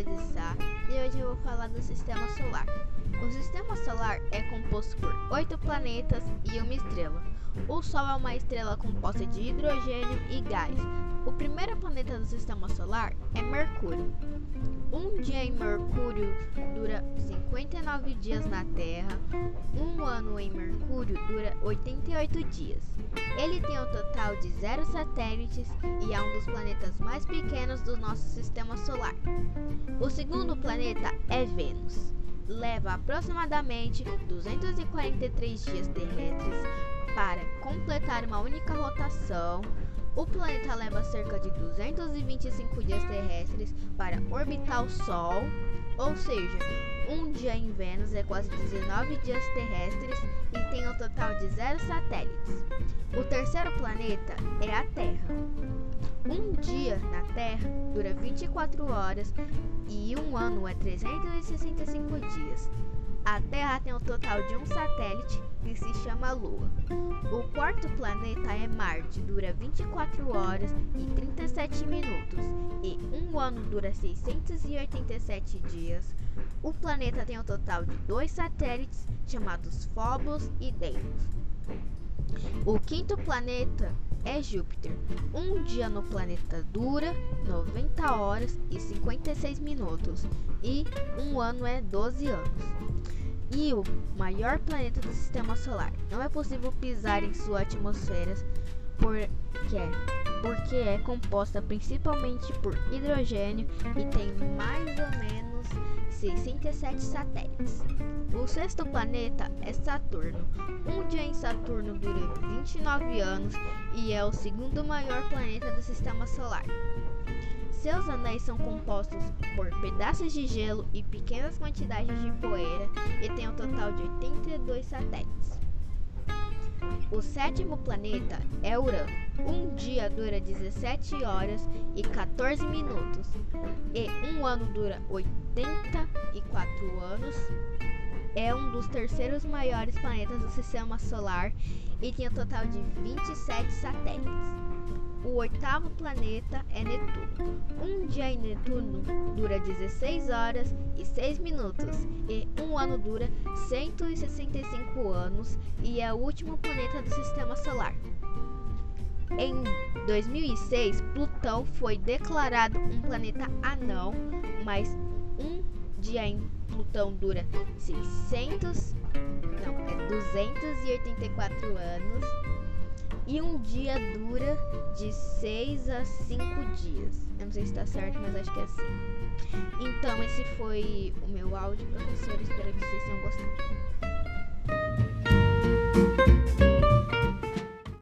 E hoje eu vou falar do Sistema Solar. O Sistema Solar é composto por oito planetas e uma estrela. O Sol é uma estrela composta de hidrogênio e gás. O primeiro planeta do Sistema Solar é Mercúrio. Um dia em Mercúrio dura 59 dias na Terra, um ano em Mercúrio dura 88 dias. Ele tem um total de zero satélites e é um dos planetas mais pequenos do nosso sistema solar. O segundo planeta é Vênus. Leva aproximadamente 243 dias terrestres para completar uma única rotação. O planeta leva cerca de 225 dias terrestres para orbitar o Sol, ou seja, um dia em Vênus é quase 19 dias terrestres e tem um total de zero satélites. O terceiro planeta é a Terra. Um dia na Terra dura 24 horas e um ano é 365 dias. A Terra tem um total de um satélite que se chama Lua. O quarto planeta é Marte, dura 24 horas e 37 minutos, e um ano dura 687 dias. O planeta tem um total de dois satélites chamados Phobos e Deimos. O quinto planeta é Júpiter. Um dia no planeta dura 90 horas e 56 minutos e um ano é 12 anos. E o maior planeta do sistema solar. Não é possível pisar em sua atmosfera porque, porque é composta principalmente por hidrogênio e tem mais ou menos 67 satélites. O sexto planeta é Saturno. Um dia em Saturno dura 29 anos e é o segundo maior planeta do sistema solar. Seus anéis são compostos por pedaços de gelo e pequenas quantidades de poeira e tem um total de 82 satélites. O sétimo planeta é Urano. Um dia dura 17 horas e 14 minutos, e um ano dura 84 anos. É um dos terceiros maiores planetas do sistema solar e tem um total de 27 satélites. O oitavo planeta é Netuno. Um dia em Netuno dura 16 horas e 6 minutos, e um ano dura 165 anos e é o último planeta do sistema solar. Em 2006, Plutão foi declarado um planeta anão, mas um dia em Plutão dura 600, não, é 284 anos e um dia dura de 6 a 5 dias. Eu não sei se está certo, mas acho que é assim. Então, esse foi o meu áudio, professor. Espero que vocês tenham gostado.